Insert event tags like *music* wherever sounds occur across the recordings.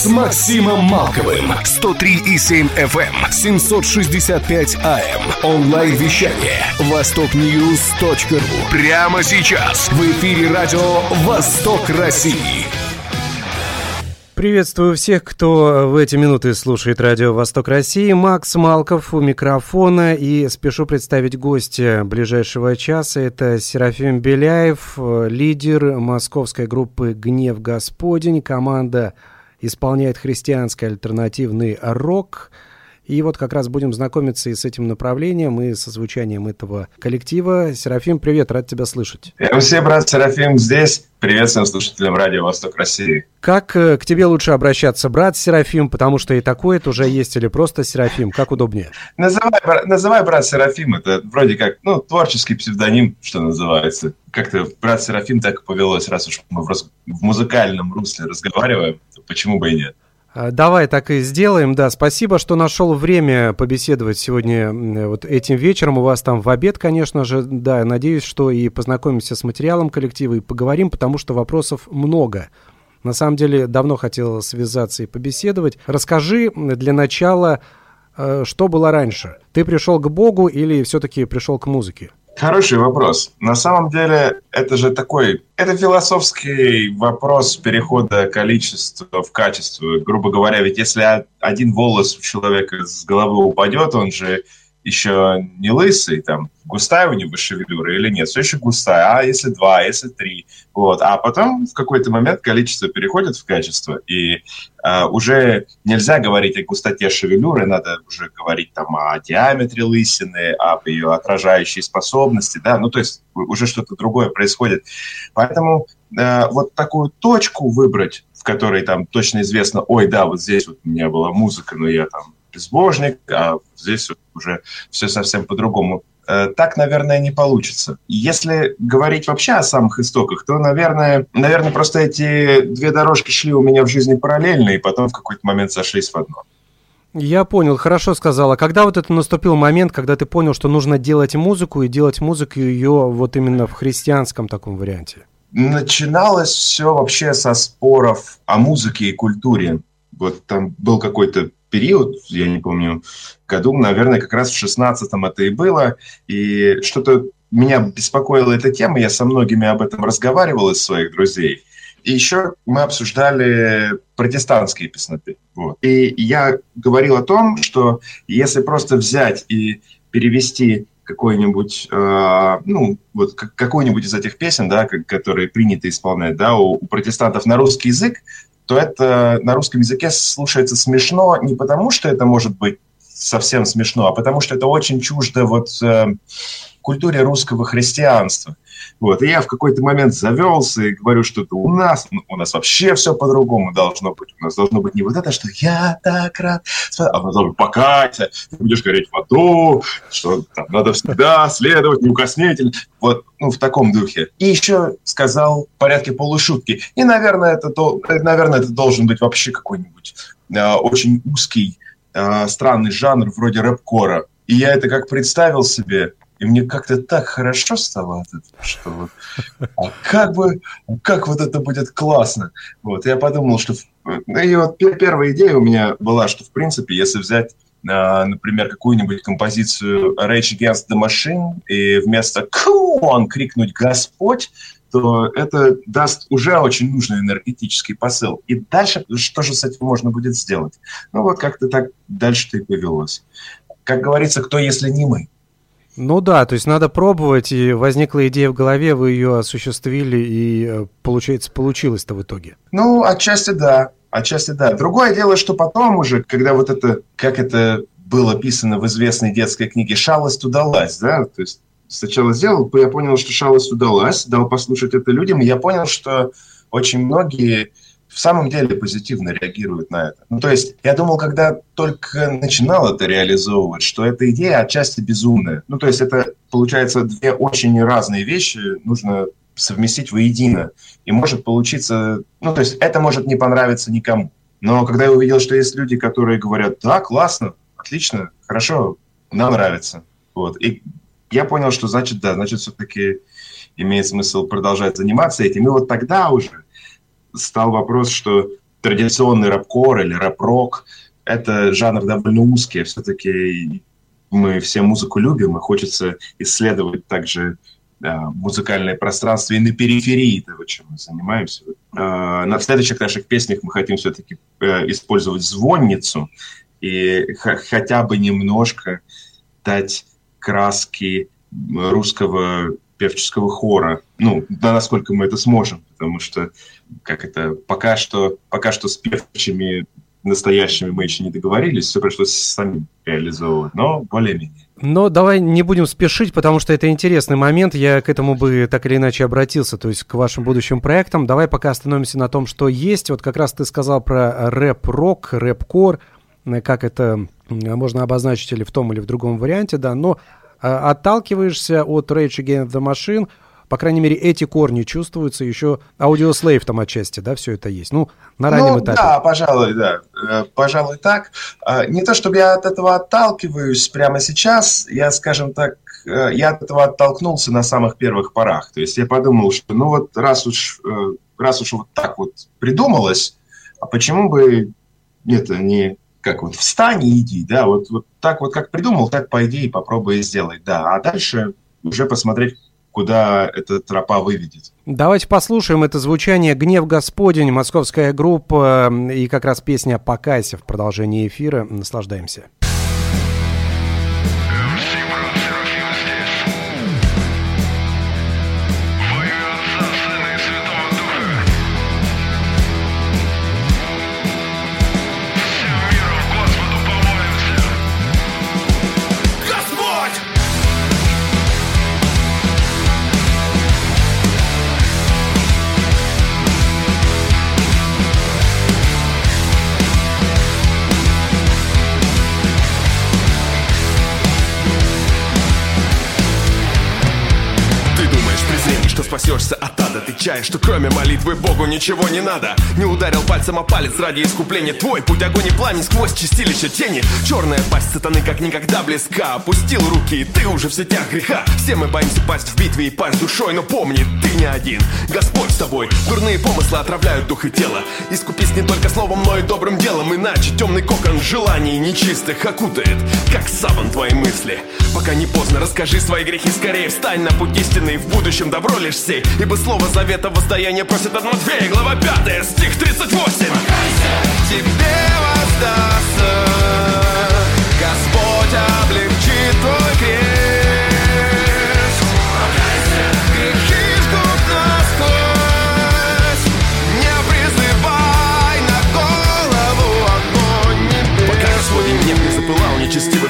с Максимом Малковым. 103,7 FM, 765 AM. Онлайн-вещание. Востокньюз.ру. Прямо сейчас. В эфире радио «Восток России». Приветствую всех, кто в эти минуты слушает радио «Восток России». Макс Малков у микрофона. И спешу представить гостя ближайшего часа. Это Серафим Беляев, лидер московской группы «Гнев Господень». Команда исполняет христианский альтернативный рок – и вот как раз будем знакомиться и с этим направлением, и со звучанием этого коллектива. Серафим, привет, рад тебя слышать. Всем брат Серафим здесь. Привет всем слушателям Радио Восток России. Как э, к тебе лучше обращаться, брат Серафим, потому что и такое тоже есть, или просто Серафим? Как удобнее? Называй, называй брат Серафим, это вроде как, ну, творческий псевдоним, что называется. Как-то брат Серафим так и повелось, раз уж мы в, в музыкальном русле разговариваем, почему бы и нет. А, давай так и сделаем, да. Спасибо, что нашел время побеседовать сегодня вот этим вечером. У вас там в обед, конечно же, да. Надеюсь, что и познакомимся с материалом коллектива и поговорим, потому что вопросов много. На самом деле, давно хотел связаться и побеседовать. Расскажи для начала, э, что было раньше. Ты пришел к Богу или все-таки пришел к музыке? Хороший вопрос. На самом деле, это же такой... Это философский вопрос перехода количества в качество. Грубо говоря, ведь если один волос у человека с головы упадет, он же еще не лысый, там, густая у него шевелюра или нет, все еще густая, а если два, а если три, вот, а потом в какой-то момент количество переходит в качество, и э, уже нельзя говорить о густоте шевелюры, надо уже говорить там о диаметре лысины, об ее отражающей способности, да, ну, то есть уже что-то другое происходит, поэтому э, вот такую точку выбрать, в которой там точно известно, ой, да, вот здесь вот у меня была музыка, но я там безбожник, а здесь уже все совсем по-другому. Э, так, наверное, не получится. Если говорить вообще о самых истоках, то, наверное, наверное, просто эти две дорожки шли у меня в жизни параллельно, и потом в какой-то момент сошлись в одно. Я понял, хорошо сказала. Когда вот это наступил момент, когда ты понял, что нужно делать музыку и делать музыку ее вот именно в христианском таком варианте? Начиналось все вообще со споров о музыке и культуре. Вот там был какой-то период, я не помню, году, наверное, как раз в 16-м это и было, и что-то меня беспокоила эта тема, я со многими об этом разговаривал из своих друзей, и еще мы обсуждали протестантские песноты. Вот. И я говорил о том, что если просто взять и перевести какой-нибудь, э, ну, вот какой-нибудь из этих песен, да, которые принято исполнять, да, у, у протестантов на русский язык, то это на русском языке слушается смешно не потому, что это может быть совсем смешно, а потому что это очень чуждо вот э, культуре русского христианства. Вот. И я в какой-то момент завелся и говорю, что это у нас, ну, у нас вообще все по-другому должно быть. У нас должно быть не вот это, что я так рад, а должно быть покайся, ты будешь гореть в аду, что там, надо всегда следовать неукоснительно. Вот, ну, в таком духе. И еще сказал в порядке полушутки. И, наверное, это, наверное, это должен быть вообще какой-нибудь э, очень узкий, э, странный жанр вроде рэп-кора. И я это как представил себе, и мне как-то так хорошо стало что вот, а как бы, как вот это будет классно. Вот, я подумал, что... Ну, и вот первая идея у меня была, что, в принципе, если взять а, например, какую-нибудь композицию Rage Against the Machine и вместо «Come крикнуть «Господь», то это даст уже очень нужный энергетический посыл. И дальше что же с этим можно будет сделать? Ну вот как-то так дальше-то и повелось. Как говорится, кто, если не мы? Ну да, то есть надо пробовать, и возникла идея в голове, вы ее осуществили, и, э, получается, получилось-то в итоге. Ну, отчасти да, отчасти да. Другое дело, что потом уже, когда вот это, как это было описано в известной детской книге «Шалость удалась», да, то есть сначала сделал, я понял, что шалость удалась, дал послушать это людям, и я понял, что очень многие в самом деле позитивно реагируют на это. Ну, то есть я думал, когда только начинал это реализовывать, что эта идея отчасти безумная. Ну, то есть это, получается, две очень разные вещи. Нужно совместить воедино. И может получиться, ну, то есть это может не понравиться никому. Но когда я увидел, что есть люди, которые говорят, да, классно, отлично, хорошо, нам нравится. Вот. И я понял, что значит, да, значит, все-таки имеет смысл продолжать заниматься этим. И вот тогда уже стал вопрос, что традиционный рэп-кор или рэп-рок – это жанр довольно узкий. Все-таки мы все музыку любим, и хочется исследовать также да, музыкальное пространство и на периферии того, чем мы занимаемся. Э, на следующих наших песнях мы хотим все-таки э, использовать звонницу и хотя бы немножко дать краски русского певческого хора. Ну, да, насколько мы это сможем, потому что как это пока что пока что с певчими настоящими мы еще не договорились, все пришлось самим реализовывать, но более-менее. Но давай не будем спешить, потому что это интересный момент. Я к этому бы так или иначе обратился, то есть к вашим будущим проектам. Давай пока остановимся на том, что есть. Вот как раз ты сказал про рэп-рок, рэп-кор, как это можно обозначить или в том, или в другом варианте, да. Но отталкиваешься от Rage Against the Machine, по крайней мере, эти корни чувствуются еще. Аудиослейв там отчасти, да, все это есть. Ну, на раннем ну, этапе. Да, пожалуй, да. Э, пожалуй, так. А, не то, чтобы я от этого отталкиваюсь прямо сейчас, я, скажем так, э, я от этого оттолкнулся на самых первых порах. То есть я подумал, что ну вот раз уж, э, раз уж вот так вот придумалось, а почему бы это не как вот встань и иди, да, вот, вот так вот как придумал, так пойди и попробуй и сделай, да, а дальше уже посмотреть, куда эта тропа выведет. Давайте послушаем это звучание «Гнев Господень», московская группа и как раз песня «Покайся» в продолжении эфира. Наслаждаемся. От ада Отвечая, что кроме молитвы Богу ничего не надо. Не ударил пальцем о палец ради искупления. Твой путь огонь и пламень сквозь чистилище тени. Черная пасть сатаны как никогда близка. Опустил руки, и ты уже в сетях греха. Все мы боимся пасть в битве и пасть душой. Но помни, ты не один, Господь с тобой. Дурные помыслы отравляют дух и тело. Искупись не только словом, но и добрым делом. Иначе темный кокон желаний нечистых окутает Как саван твои мысли. Пока не поздно, расскажи свои грехи скорее. Встань на путь истины, в будущем добро лишь сей. Ибо слово завета воздаяние просит от Матфея Глава 5, стих 38 Покайся, тебе воздастся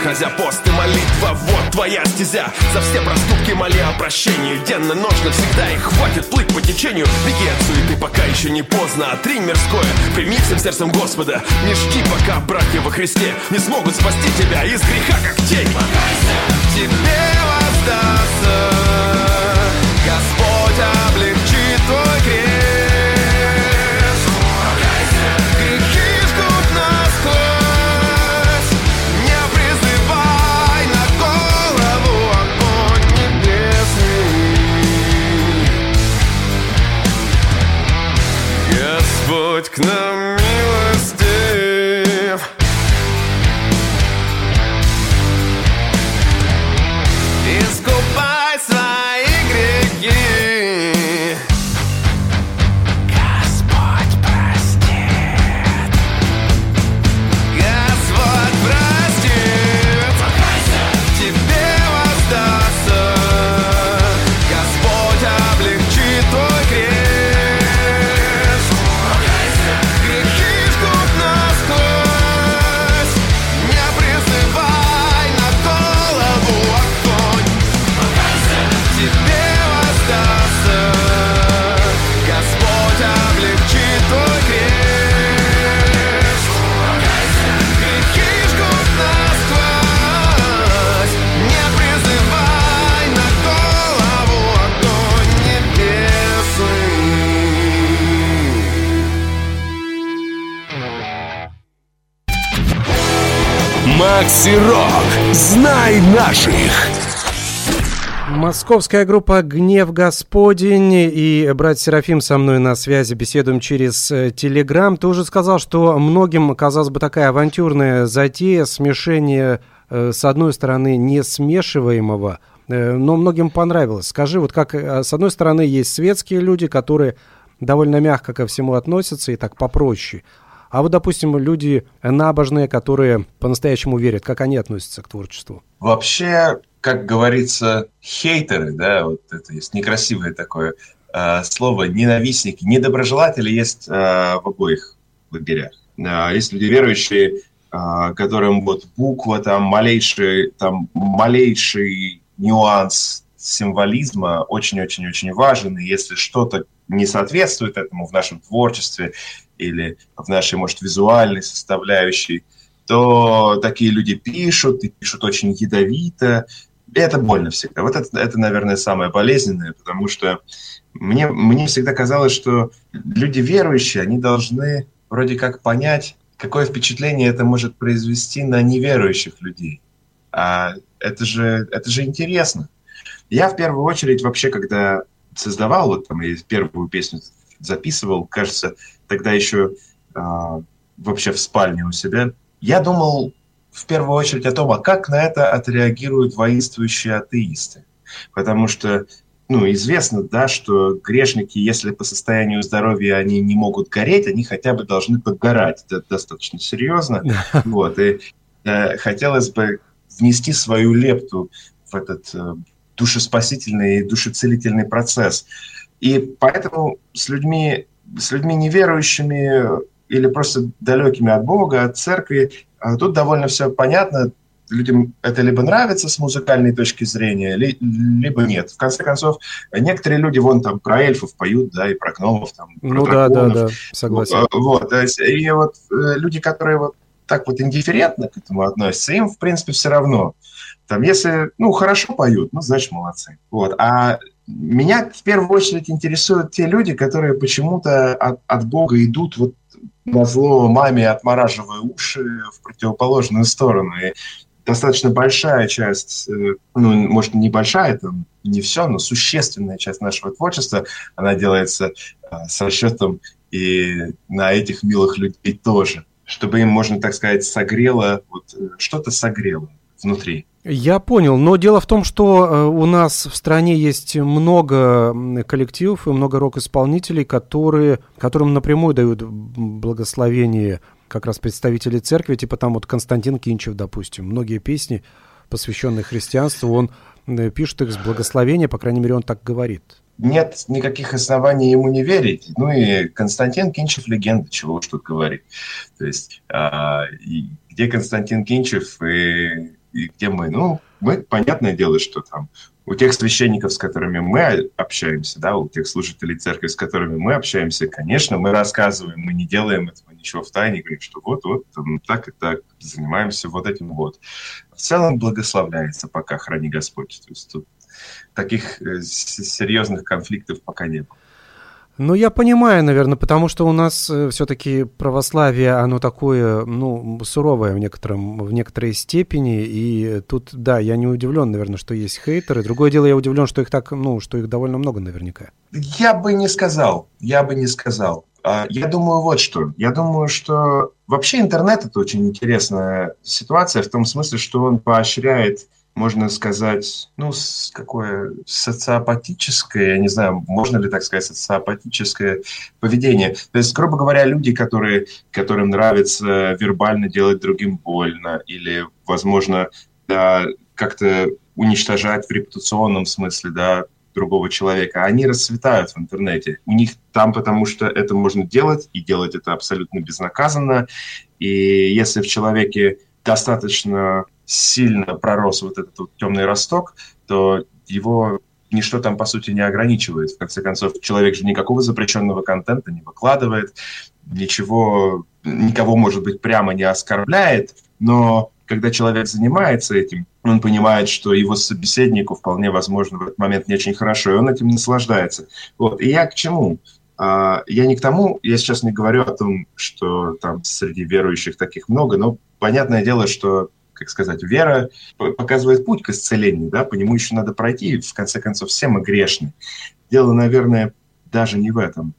разя пост и молитва Вот твоя стезя. За все проступки моли о прощении. Денно, ночно, всегда и хватит плыть по течению. Беги от суеты, пока еще не поздно. Отринь мирское, прими всем сердцем Господа. Не жди, пока братья во Христе Не смогут спасти тебя из греха, как тень. Покайся, тебе воздастся к нам Макси Рок. Знай наших. Московская группа «Гнев Господень» и брат Серафим со мной на связи, беседуем через э, Телеграм. Ты уже сказал, что многим казалось бы такая авантюрная затея, смешение, э, с одной стороны, не смешиваемого, э, но многим понравилось. Скажи, вот как, с одной стороны, есть светские люди, которые довольно мягко ко всему относятся и так попроще, а вот, допустим, люди набожные, которые по-настоящему верят, как они относятся к творчеству? Вообще, как говорится, хейтеры, да, вот это есть некрасивое такое э, слово, ненавистники, недоброжелатели есть э, в обоих лагерях. Э, есть люди верующие, э, которым вот буква, там, малейший, там, малейший нюанс символизма очень-очень-очень важен, и если что-то не соответствует этому в нашем творчестве или в нашей, может, визуальной составляющей, то такие люди пишут, и пишут очень ядовито, и это больно всегда. Вот это, это, наверное, самое болезненное, потому что мне, мне всегда казалось, что люди верующие, они должны вроде как понять, какое впечатление это может произвести на неверующих людей. А это же, это же интересно. Я в первую очередь вообще, когда создавал, вот там я первую песню записывал, кажется, тогда еще а, вообще в спальне у себя, я думал в первую очередь о том, а как на это отреагируют воинствующие атеисты. Потому что ну, известно, да, что грешники, если по состоянию здоровья они не могут гореть, они хотя бы должны подгорать. Это достаточно серьезно. *laughs* Вот, и э, хотелось бы внести свою лепту в этот э, душеспасительный и душецелительный процесс. И поэтому с людьми, с людьми неверующими или просто далекими от Бога, от церкви, а тут довольно все понятно. Людям это либо нравится с музыкальной точки зрения, либо нет. В конце концов, некоторые люди вон там про эльфов поют, да, и про гномов, там, ну, про да, да, да, согласен. Вот, и вот э, люди, которые вот так вот индифферентно к этому относятся, им, в принципе, все равно. Там, если, ну, хорошо поют, ну, значит, молодцы. Вот. А меня в первую очередь интересуют те люди, которые почему-то от, от Бога идут вот на зло маме, отмораживая уши в противоположную сторону. И достаточно большая часть, э, ну, может, небольшая, там, не все, но существенная часть нашего творчества, она делается а, с расчетом и на этих милых людей тоже, чтобы им, можно так сказать, согрело, вот э, что-то согрело внутри. Я понял, но дело в том, что э, у нас в стране есть много коллективов и много рок-исполнителей, которые, которым напрямую дают благословение как раз представители церкви, типа там вот Константин Кинчев, допустим. Многие песни, посвященные христианству, он э, пишет их с благословения, по крайней мере, он так говорит. Нет никаких оснований ему не верить. Ну и Константин Кинчев легенда, чего уж тут говорить. То есть, а, где Константин Кинчев и и где мы? Ну, мы, понятное дело, что там у тех священников, с которыми мы общаемся, да, у тех служителей церкви, с которыми мы общаемся, конечно, мы рассказываем, мы не делаем этого ничего в тайне, говорим, что вот-вот, так и так, занимаемся вот этим вот. В целом благословляется, пока храни Господь. То есть тут таких э, серьезных конфликтов пока не было. Ну, я понимаю, наверное, потому что у нас э, все-таки православие, оно такое, ну, суровое в, некотором, в некоторой степени, и тут, да, я не удивлен, наверное, что есть хейтеры. Другое дело, я удивлен, что их так, ну, что их довольно много наверняка. Я бы не сказал, я бы не сказал. А, я думаю вот что. Я думаю, что вообще интернет – это очень интересная ситуация в том смысле, что он поощряет можно сказать, ну, какое социопатическое, я не знаю, можно ли так сказать, социопатическое поведение. То есть, грубо говоря, люди, которые, которым нравится вербально делать другим больно или, возможно, да, как-то уничтожать в репутационном смысле, да, другого человека, они расцветают в интернете. У них там, потому что это можно делать, и делать это абсолютно безнаказанно. И если в человеке достаточно сильно пророс вот этот вот темный росток, то его ничто там, по сути, не ограничивает. В конце концов, человек же никакого запрещенного контента не выкладывает, ничего, никого, может быть, прямо не оскорбляет, но когда человек занимается этим, он понимает, что его собеседнику вполне возможно в этот момент не очень хорошо, и он этим наслаждается. Вот. И я к чему? А, я не к тому, я сейчас не говорю о том, что там среди верующих таких много, но понятное дело, что как сказать, вера показывает путь к исцелению, да, по нему еще надо пройти, в конце концов, все мы грешны. Дело, наверное, даже не в этом.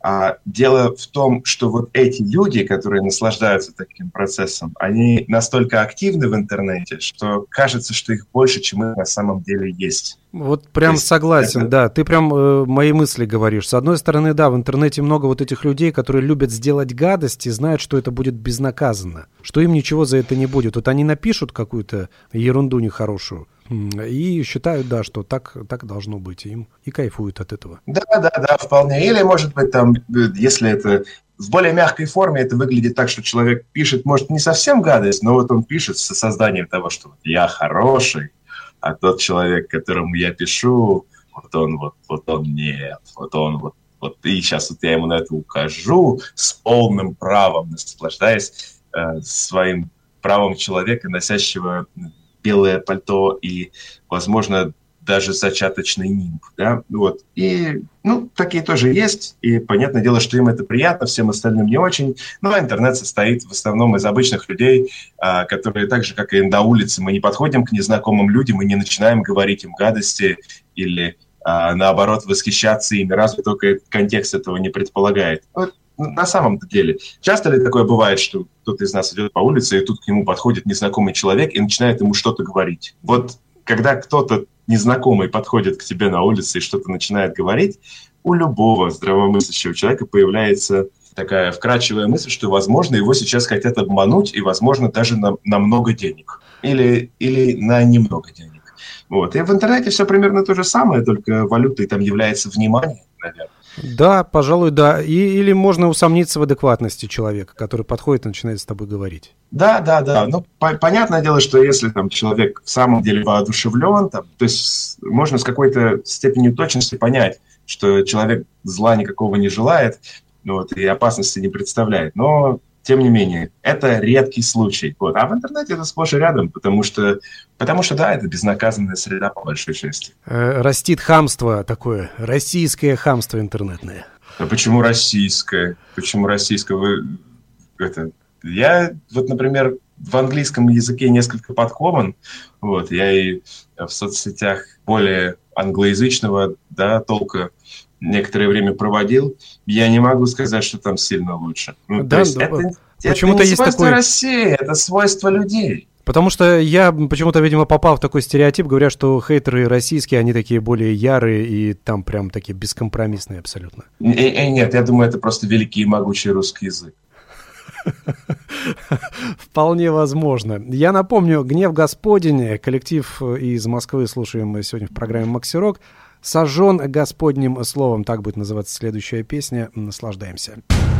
А дело в том, что вот эти люди, которые наслаждаются таким процессом, они настолько активны в интернете, что кажется, что их больше, чем их на самом деле есть. Вот прям есть, согласен, да. Ты прям э, мои мысли говоришь. С одной стороны, да, в интернете много вот этих людей, которые любят сделать гадость и знают, что это будет безнаказанно, что им ничего за это не будет. Вот они напишут какую-то ерунду нехорошую, и считают, да, что так, так должно быть им, и кайфуют от этого. Да, да, да, вполне. Или, может быть, там, если это в более мягкой форме, это выглядит так, что человек пишет, может, не совсем гадость, но вот он пишет со созданием того, что я хороший, а тот человек, которому я пишу, вот он вот, вот он нет, вот он вот, вот и сейчас вот я ему на это укажу с полным правом, наслаждаясь э, своим правом человека, носящего белое пальто и, возможно, даже зачаточный нимб. Да? Вот. И ну, такие тоже есть. И понятное дело, что им это приятно, всем остальным не очень. Но интернет состоит в основном из обычных людей, а, которые так же, как и на улице, мы не подходим к незнакомым людям и не начинаем говорить им гадости или а, наоборот восхищаться ими, разве только контекст этого не предполагает. Вот на самом деле. Часто ли такое бывает, что кто-то из нас идет по улице, и тут к нему подходит незнакомый человек и начинает ему что-то говорить? Вот когда кто-то незнакомый подходит к тебе на улице и что-то начинает говорить, у любого здравомыслящего человека появляется такая вкрадчивая мысль, что, возможно, его сейчас хотят обмануть, и, возможно, даже на, на много денег. Или, или на немного денег. Вот. И в интернете все примерно то же самое, только валютой там является внимание, наверное. Да, пожалуй, да. И, или можно усомниться в адекватности человека, который подходит и начинает с тобой говорить. Да, да, да. Ну, по- понятное дело, что если там человек в самом деле воодушевлен, там, то есть можно с какой-то степенью точности понять, что человек зла никакого не желает, вот, и опасности не представляет. Но тем не менее, это редкий случай. Вот. А в интернете это сплошь и рядом, потому что, потому что, да, это безнаказанная среда, по большой части. Э, растит хамство такое, российское хамство интернетное. А почему российское? Почему российское? Вы, это, я, вот, например, в английском языке несколько подкован. Вот, я и в соцсетях более англоязычного да, толка некоторое время проводил, я не могу сказать, что там сильно лучше. Ну, да, то да, это, почему-то это не есть свойство такой... России, это свойство людей. Потому что я почему-то, видимо, попал в такой стереотип, говорят, что хейтеры российские, они такие более ярые и там прям такие бескомпромиссные абсолютно. Э, э, нет, я думаю, это просто великий и могучий русский язык. *laughs* Вполне возможно. Я напомню, «Гнев Господень», коллектив из Москвы, слушаем мы сегодня в программе «Максирок», «Сожжен Господним словом», так будет называться следующая песня. Наслаждаемся. Господь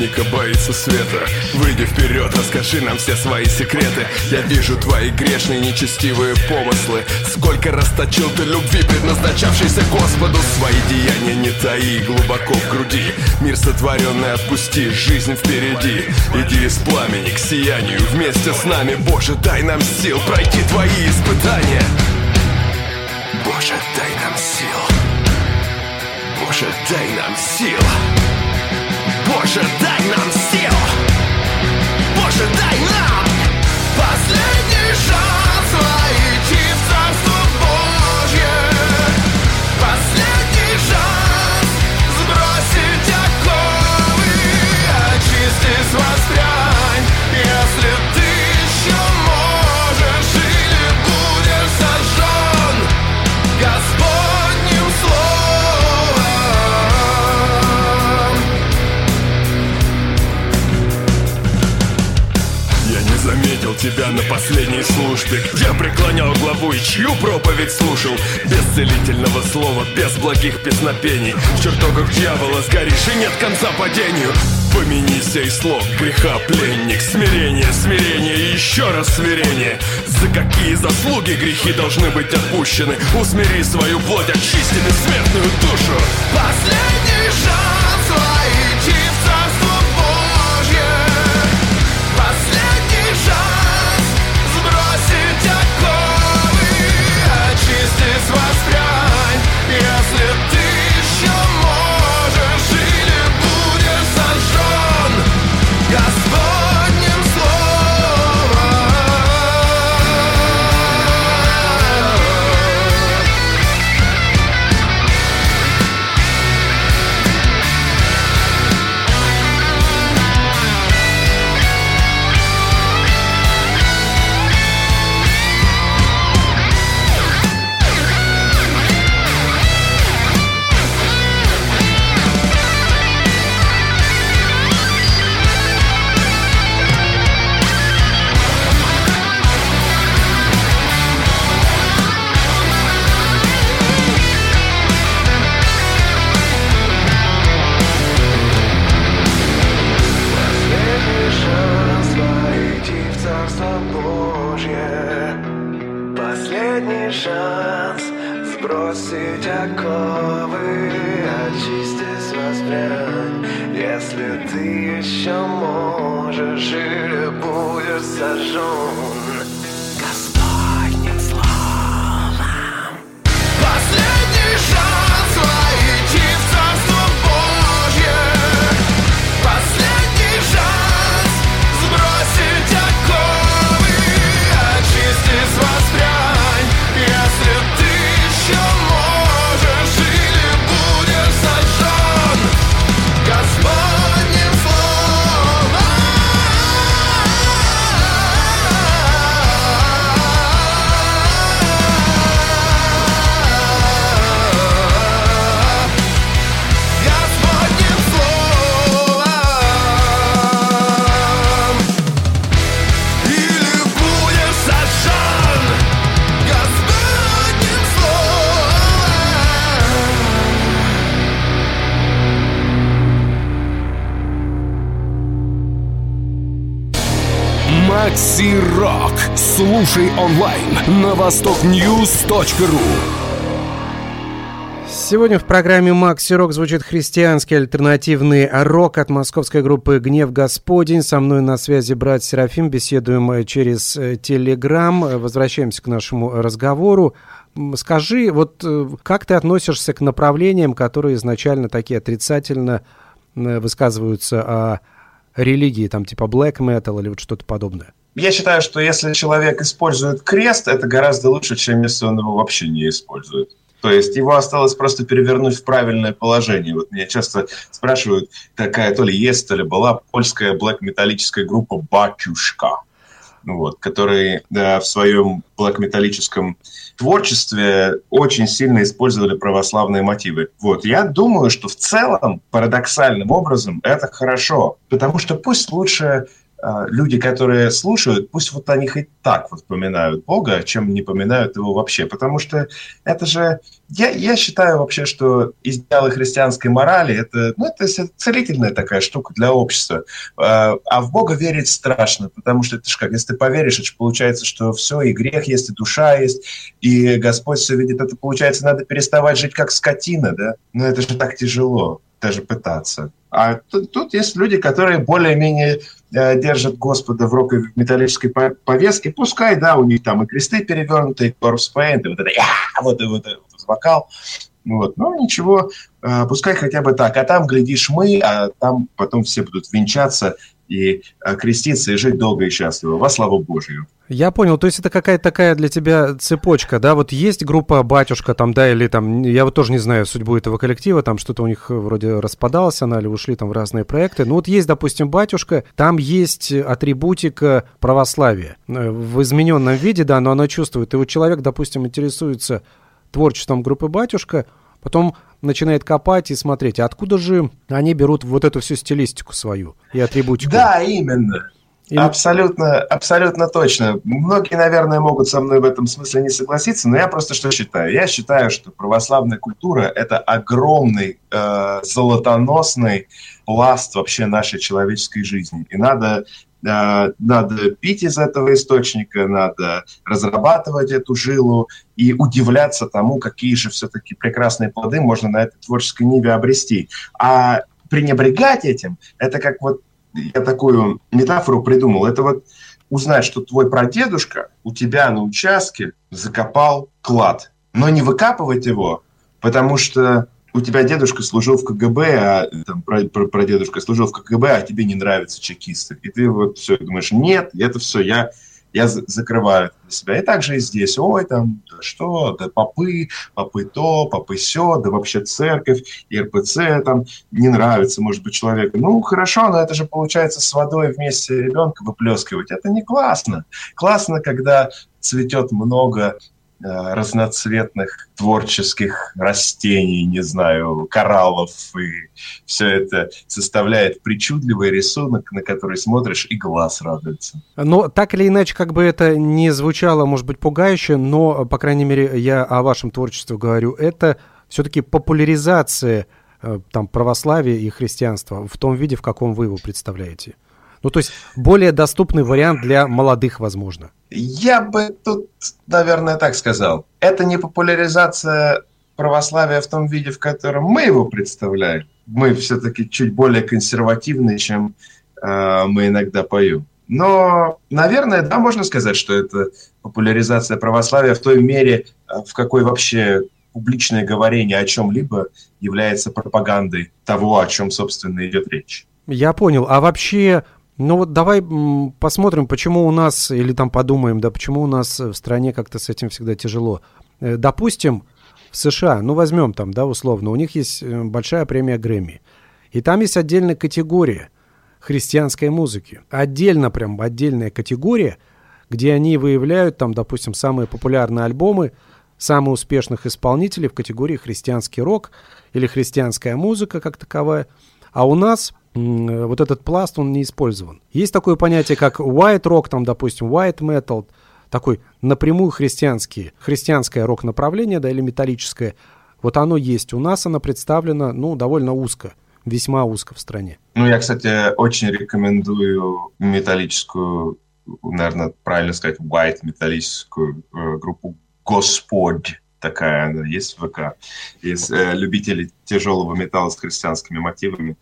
Отступника боится света. Выйди вперед, расскажи нам все свои секреты. Я вижу твои грешные нечестивые помыслы. Сколько расточил ты любви, предназначавшейся Господу? Свои деяния не таи глубоко в груди. Мир сотворенный отпусти, жизнь впереди. Иди из пламени к сиянию вместе с нами. Боже, дай нам сил пройти твои испытания. Боже, дай нам сил. Боже, дай нам сил Боже, дай нам сил! Боже, дай нам Последний на последней службе. Где преклонял главу и чью проповедь слушал. Без целительного слова, без благих песнопений. В чертогах дьявола сгоришь и нет конца падению. Помяни сей слог греха пленник. Смирение, смирение и еще раз смирение. За какие заслуги грехи должны быть отпущены? Усмири свою плоть, очисти бессмертную душу. Последний шанс Слушай онлайн на востокньюз.ру. Сегодня в программе «Макси Рок» звучит христианский альтернативный рок от московской группы «Гнев Господень». Со мной на связи брат Серафим. Беседуем через э, Телеграм. Возвращаемся к нашему разговору. Скажи, вот э, как ты относишься к направлениям, которые изначально такие отрицательно э, высказываются о религии, там типа black metal или вот что-то подобное? Я считаю, что если человек использует крест, это гораздо лучше, чем если он его вообще не использует. То есть его осталось просто перевернуть в правильное положение. Вот меня часто спрашивают, такая то ли есть, то ли была польская блэк-металлическая группа «Батюшка», ну вот, которые да, в своем блэк-металлическом творчестве очень сильно использовали православные мотивы. Вот, я думаю, что в целом, парадоксальным образом, это хорошо, потому что пусть лучше люди, которые слушают, пусть вот о них и так вот поминают Бога, чем не поминают его вообще. Потому что это же... Я, я считаю вообще, что идеалы христианской морали это, ну, это целительная такая штука для общества. А а в Бога верить страшно, потому что это же как, если ты поверишь, это же получается, что все, и грех есть, и душа есть, и Господь все видит. Это получается, надо переставать жить как скотина, да? Но это же так тяжело даже пытаться. А тут, тут есть люди, которые более-менее э, держат Господа в рок-металлической по- повестке. Пускай, да, у них там и кресты перевернуты, и корпус вот это, «Я!» вот, и вот, вот вокал. Вот. Ну, ничего, э, пускай хотя бы так. А там, глядишь, мы, а там потом все будут венчаться и э, креститься, и жить долго и счастливо. Во славу Божию. Я понял, то есть это какая-то такая для тебя цепочка, да, вот есть группа «Батюшка» там, да, или там, я вот тоже не знаю судьбу этого коллектива, там что-то у них вроде распадалось, она или ушли там в разные проекты, ну вот есть, допустим, «Батюшка», там есть атрибутика православия. Э, в измененном виде, да, но она чувствует, и вот человек, допустим, интересуется творчеством группы «Батюшка», потом начинает копать и смотреть, откуда же они берут вот эту всю стилистику свою и атрибутику? Да, именно. Абсолютно, абсолютно точно. Многие, наверное, могут со мной в этом смысле не согласиться, но я просто что считаю? Я считаю, что православная культура – это огромный, э, золотоносный пласт вообще нашей человеческой жизни. И надо надо пить из этого источника, надо разрабатывать эту жилу и удивляться тому, какие же все-таки прекрасные плоды можно на этой творческой ниве обрести. А пренебрегать этим, это как вот я такую метафору придумал. Это вот узнать, что твой прадедушка у тебя на участке закопал клад, но не выкапывать его, потому что у тебя дедушка служил в КГБ, а там, прадедушка служил в КГБ, а тебе не нравятся чекисты. И ты вот все думаешь, нет, это все, я я закрываю для себя. И также и здесь. Ой, там, что, да попы, попы то, попы все, да вообще церковь, РПЦ там не нравится, может быть, человеку. Ну, хорошо, но это же получается с водой вместе ребенка выплескивать. Это не классно. Классно, когда цветет много разноцветных творческих растений, не знаю, кораллов, и все это составляет причудливый рисунок, на который смотришь, и глаз радуется. Но так или иначе, как бы это не звучало, может быть, пугающе, но, по крайней мере, я о вашем творчестве говорю, это все-таки популяризация э, там, православия и христианства в том виде, в каком вы его представляете. Ну, то есть более доступный вариант для молодых, возможно. Я бы тут, наверное, так сказал. Это не популяризация православия в том виде, в котором мы его представляем. Мы все-таки чуть более консервативны, чем э, мы иногда поем. Но, наверное, да, можно сказать, что это популяризация православия в той мере, э, в какой вообще публичное говорение о чем-либо является пропагандой того, о чем, собственно, идет речь. Я понял. А вообще ну вот давай посмотрим, почему у нас, или там подумаем, да, почему у нас в стране как-то с этим всегда тяжело. Э, допустим, в США, ну возьмем там, да, условно, у них есть э, большая премия Грэмми. И там есть отдельная категория христианской музыки. Отдельно, прям отдельная категория, где они выявляют там, допустим, самые популярные альбомы самых успешных исполнителей в категории христианский рок или христианская музыка как таковая. А у нас вот этот пласт, он не использован. Есть такое понятие, как white rock, там, допустим, white metal, такой напрямую христианский, христианское рок-направление, да, или металлическое. Вот оно есть. У нас оно представлено, ну, довольно узко, весьма узко в стране. Ну, я, кстати, очень рекомендую металлическую, наверное, правильно сказать, white металлическую э, группу Господь такая она есть в ВК. Есть э, любители тяжелого металла с христианскими мотивами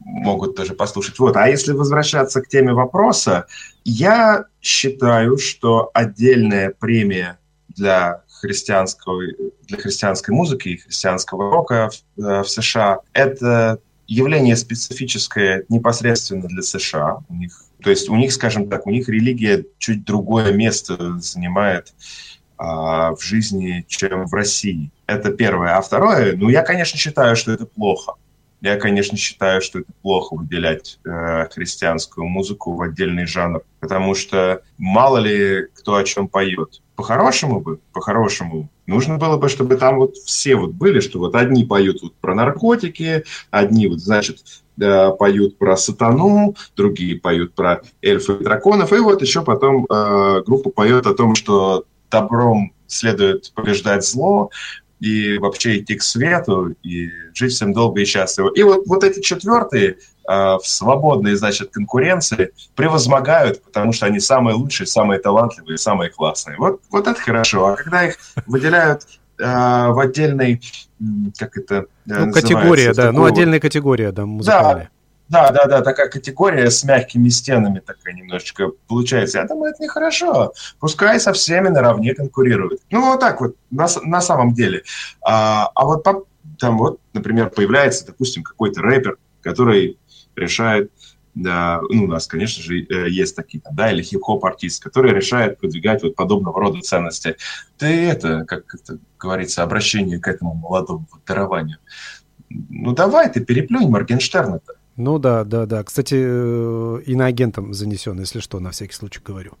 могут тоже послушать. Вот. А если возвращаться к теме вопроса, я считаю, что отдельная премия для христианской, для христианской музыки и христианского рока в, э, в США – это явление специфическое непосредственно для США. У них, то есть у них, скажем так, у них религия чуть другое место занимает а, в жизни, чем в России. Это первое. А второе, ну, я, конечно, считаю, что это плохо. Я, конечно, считаю, что это плохо выделять э, христианскую музыку в отдельный жанр, потому что мало ли кто о чем поет. По-хорошему бы, по-хорошему, нужно было бы, чтобы там вот все вот были, что вот одни поют вот про наркотики, одни вот, значит, э, поют про сатану, другие поют про эльфов и драконов, и вот еще потом э, группа поет о том, что добром следует побеждать зло, и вообще идти к свету, и жить всем долго и счастливо. И вот, вот эти четвертые э, в свободной, значит, конкуренции превозмогают, потому что они самые лучшие, самые талантливые, самые классные. Вот, вот это хорошо. А когда их выделяют э, в отдельной, как это э, ну, категория, да, ну отдельная категория, да, музыкальная. Да, да, да, да, такая категория с мягкими стенами такая немножечко получается. Я думаю, это нехорошо. Пускай со всеми наравне конкурируют. Ну, вот так вот, на, на самом деле. А, а вот там вот, например, появляется, допустим, какой-то рэпер, который решает, да, ну, у нас, конечно же, э, есть такие, там, да, или хип-хоп артист, который решает продвигать вот подобного рода ценности. Ты это, как это говорится, обращение к этому молодому дарованию. Ну, давай ты переплюнь Моргенштерна-то. Ну да, да, да. Кстати, э, иноагентом занесен, если что, на всякий случай говорю.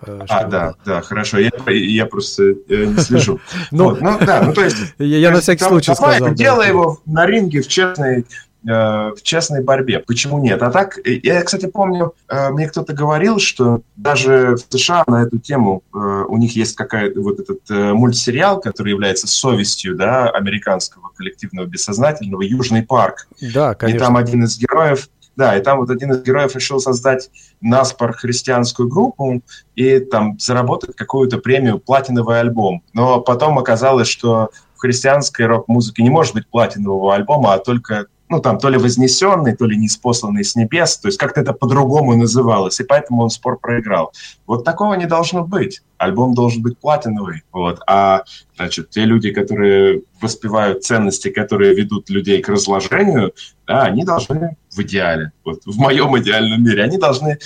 Э, а, да, да, хорошо. Я, я просто э, не слежу. *laughs* ну, вот, ну, да, ну то есть... *laughs* Я, на всякий случай сказал. Делай его на ринге в честной в честной борьбе. Почему нет? А так, я, кстати, помню, мне кто-то говорил, что даже в США на эту тему у них есть какая-то вот этот мультсериал, который является совестью, да, американского коллективного бессознательного «Южный парк». Да, конечно. И там один из героев да, и там вот один из героев решил создать наспор христианскую группу и там заработать какую-то премию платиновый альбом. Но потом оказалось, что в христианской рок-музыке не может быть платинового альбома, а только ну, там, то ли вознесенный, то ли неспосланный с небес, то есть как-то это по-другому называлось, и поэтому он спор проиграл. Вот такого не должно быть. Альбом должен быть платиновый, вот. А, значит, те люди, которые воспевают ценности, которые ведут людей к разложению, да, они должны в идеале, вот, в моем идеальном мире, они должны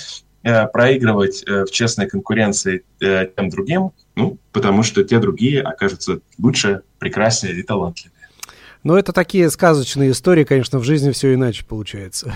э, проигрывать э, в честной конкуренции э, тем другим, ну, потому что те другие окажутся лучше, прекраснее и талантливее. Но это такие сказочные истории, конечно, в жизни все иначе получается.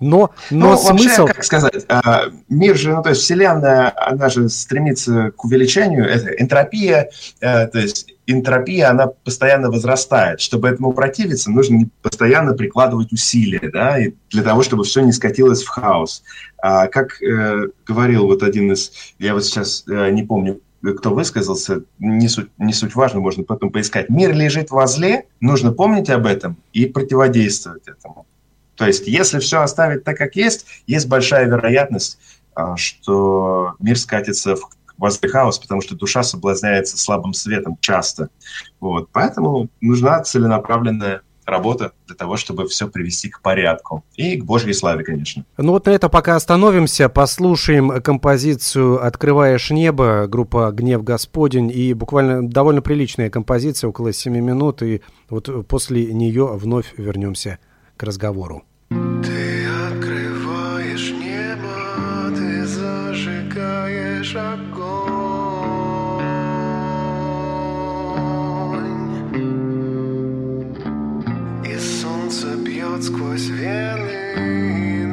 Но, но ну, смысл... Вообще, как сказать, а, мир же, ну, то есть Вселенная, она же стремится к увеличению, это энтропия, э, то есть энтропия, она постоянно возрастает. Чтобы этому противиться, нужно постоянно прикладывать усилия, да, и для того, чтобы все не скатилось в хаос. А, как э, говорил вот один из, я вот сейчас э, не помню, кто высказался, не суть, не суть важно, можно потом поискать. Мир лежит возле, нужно помнить об этом и противодействовать этому. То есть, если все оставить так, как есть, есть большая вероятность, а, что мир скатится в возле хаос, потому что душа соблазняется слабым светом часто. Вот. Поэтому нужна целенаправленная работа для того, чтобы все привести к порядку. И к Божьей славе, конечно. Ну вот на это пока остановимся, послушаем композицию «Открываешь небо», группа «Гнев Господень», и буквально довольно приличная композиция, около 7 минут, и вот после нее вновь вернемся к разговору. Ты сквозь вены и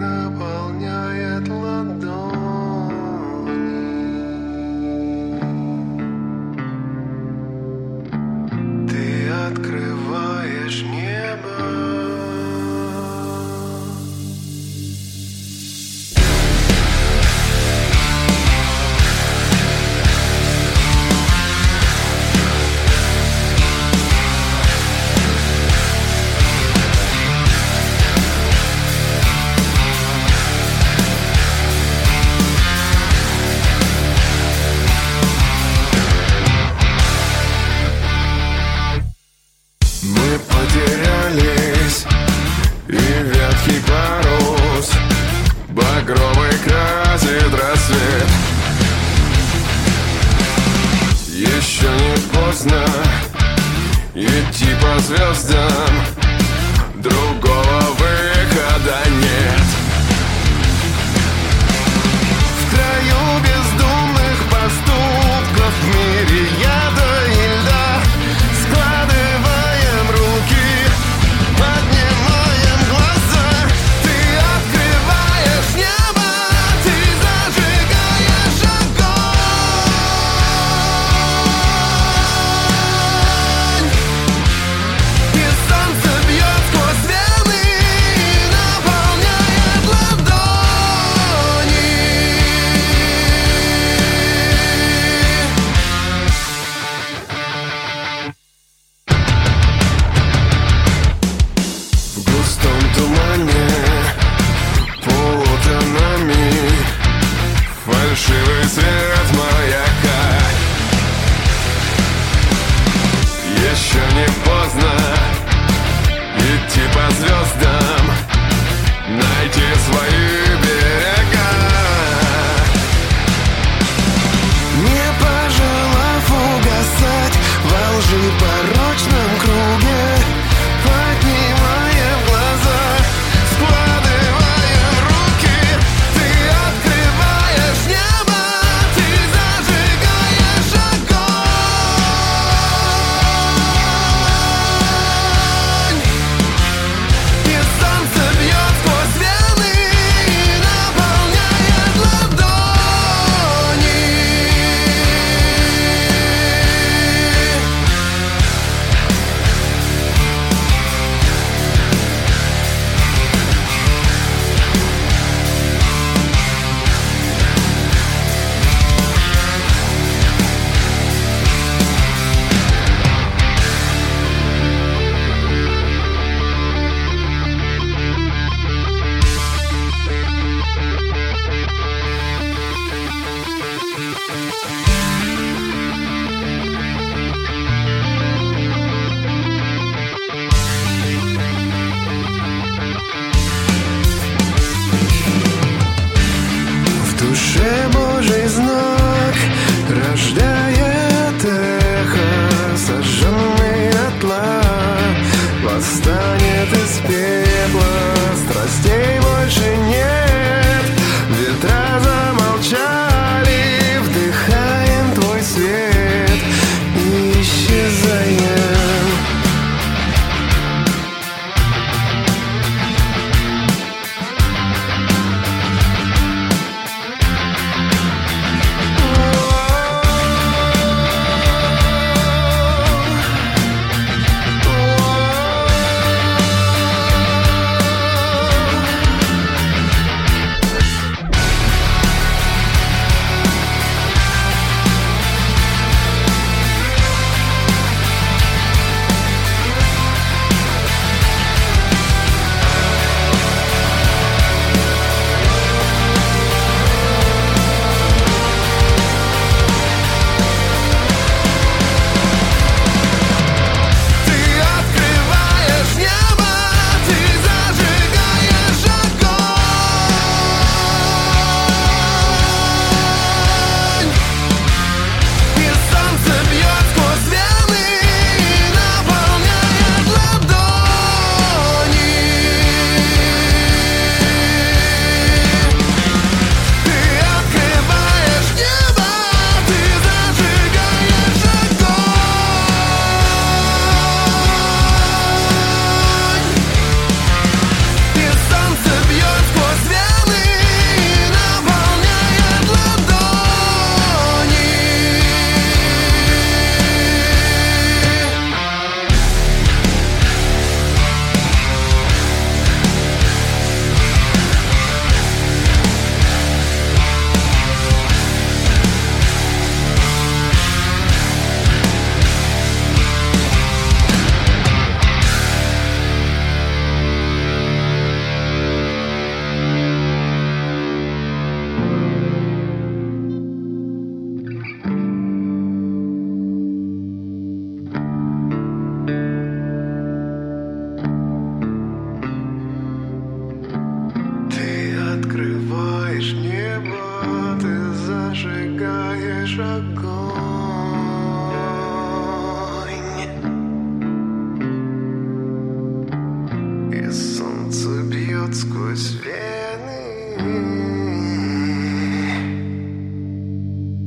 сквозь вены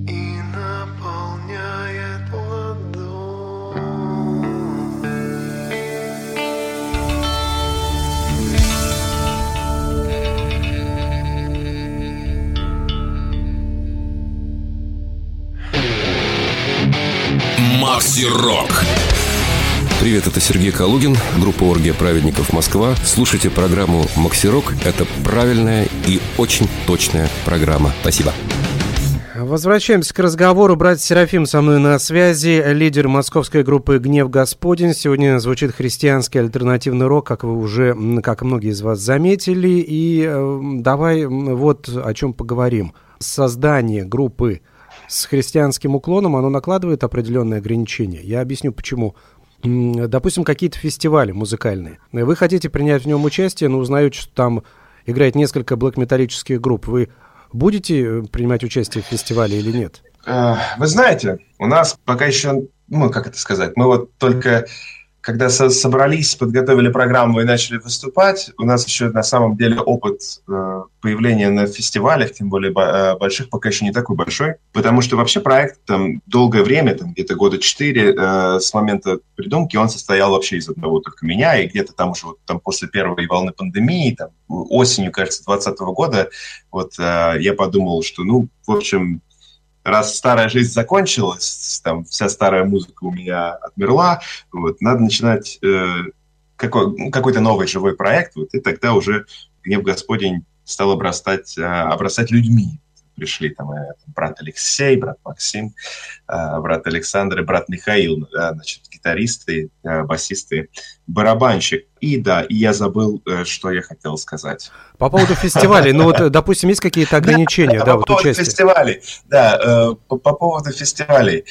и наполняет ладонь. Макси Рок. Привет, это Сергей Калугин, группа «Оргия праведников Москва». Слушайте программу «Максирок». Это правильная и очень точная программа. Спасибо. Возвращаемся к разговору. Брат Серафим со мной на связи, лидер московской группы «Гнев Господень». Сегодня звучит христианский альтернативный рок, как вы уже, как многие из вас заметили. И э, давай вот о чем поговорим. Создание группы с христианским уклоном, оно накладывает определенные ограничения. Я объясню, почему. Допустим, какие-то фестивали музыкальные. Вы хотите принять в нем участие, но узнаете, что там играет несколько блэк-металлических групп. Вы будете э, принимать участие в фестивале или нет? Э, вы знаете, у нас пока еще, ну, как это сказать, мы вот только когда со собрались, подготовили программу и начали выступать, у нас еще на самом деле опыт э, появления на фестивалях, тем более э, больших, пока еще не такой большой, потому что вообще проект там долгое время, там где-то года четыре э, с момента придумки, он состоял вообще из одного только меня, и где-то там уже вот, там после первой волны пандемии, там осенью, кажется, 2020 года, вот э, я подумал, что, ну, в общем, раз старая жизнь закончилась, там вся старая музыка у меня отмерла, вот, надо начинать э, какой, ну, какой-то новый живой проект, вот, и тогда уже гнев Господень стал обрастать, э, обрастать людьми. Пришли там э, брат Алексей, брат Максим, э, брат Александр и брат Михаил, да, значит, гитаристы, э, басисты, барабанщик. И да, и я забыл, что я хотел сказать. По поводу фестивалей, ну вот, допустим, есть какие-то ограничения, да, да, по вот поводу участие? фестивалей, да, по, по поводу фестивалей.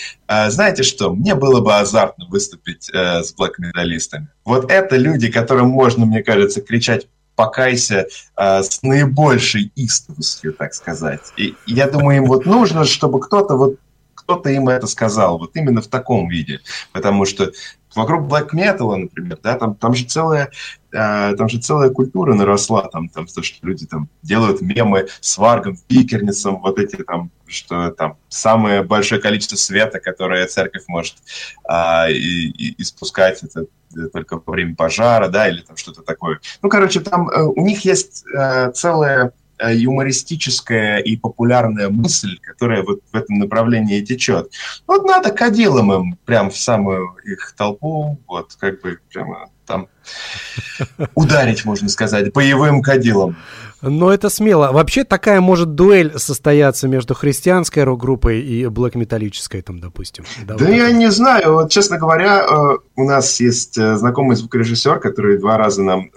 Знаете что, мне было бы азартно выступить с блэк-металлистами. Вот это люди, которым можно, мне кажется, кричать покайся э, с наибольшей истовостью, так сказать. И я думаю, им вот нужно, чтобы кто-то вот кто-то им это сказал, вот именно в таком виде, потому что вокруг black metal, например, да, там, там же целая, э, там же целая культура наросла, там, там, то, что люди там делают мемы с Варгом, Пикерницем, вот эти там, что там самое большое количество света, которое церковь может э, и, и, испускать, это только во время пожара, да, или там что-то такое. Ну, короче, там э, у них есть э, целая Э, юмористическая и популярная мысль, которая вот в этом направлении течет. Вот надо кадилом им прям в самую их толпу, вот как бы прямо там *laughs* ударить, можно сказать, боевым кадилом. Но это смело. Вообще такая может дуэль состояться между христианской рок-группой и блэк-металлической, там, допустим. Да, да вот я это. не знаю. Вот, честно говоря, э, у нас есть э, знакомый звукорежиссер, который два раза нам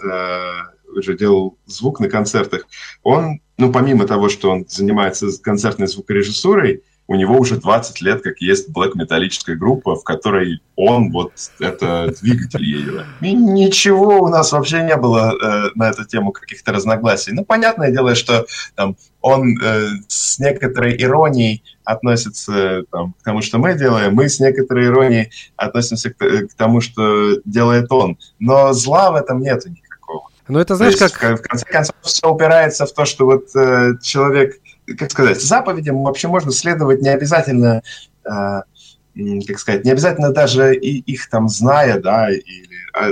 уже делал звук на концертах, он, ну, помимо того, что он занимается концертной звукорежиссурой, у него уже 20 лет, как есть блэк-металлическая группа, в которой он вот это двигатель ее. И ничего у нас вообще не было э, на эту тему каких-то разногласий. Ну, понятное дело, что там он э, с некоторой иронией относится там, к тому, что мы делаем, мы с некоторой иронией относимся к, к тому, что делает он. Но зла в этом нету никакого. Но это знаешь, есть, как... В конце концов, все упирается в то, что вот э, человек, как сказать, заповедям вообще можно следовать не обязательно, э, как сказать, не обязательно даже и, их там зная, да, или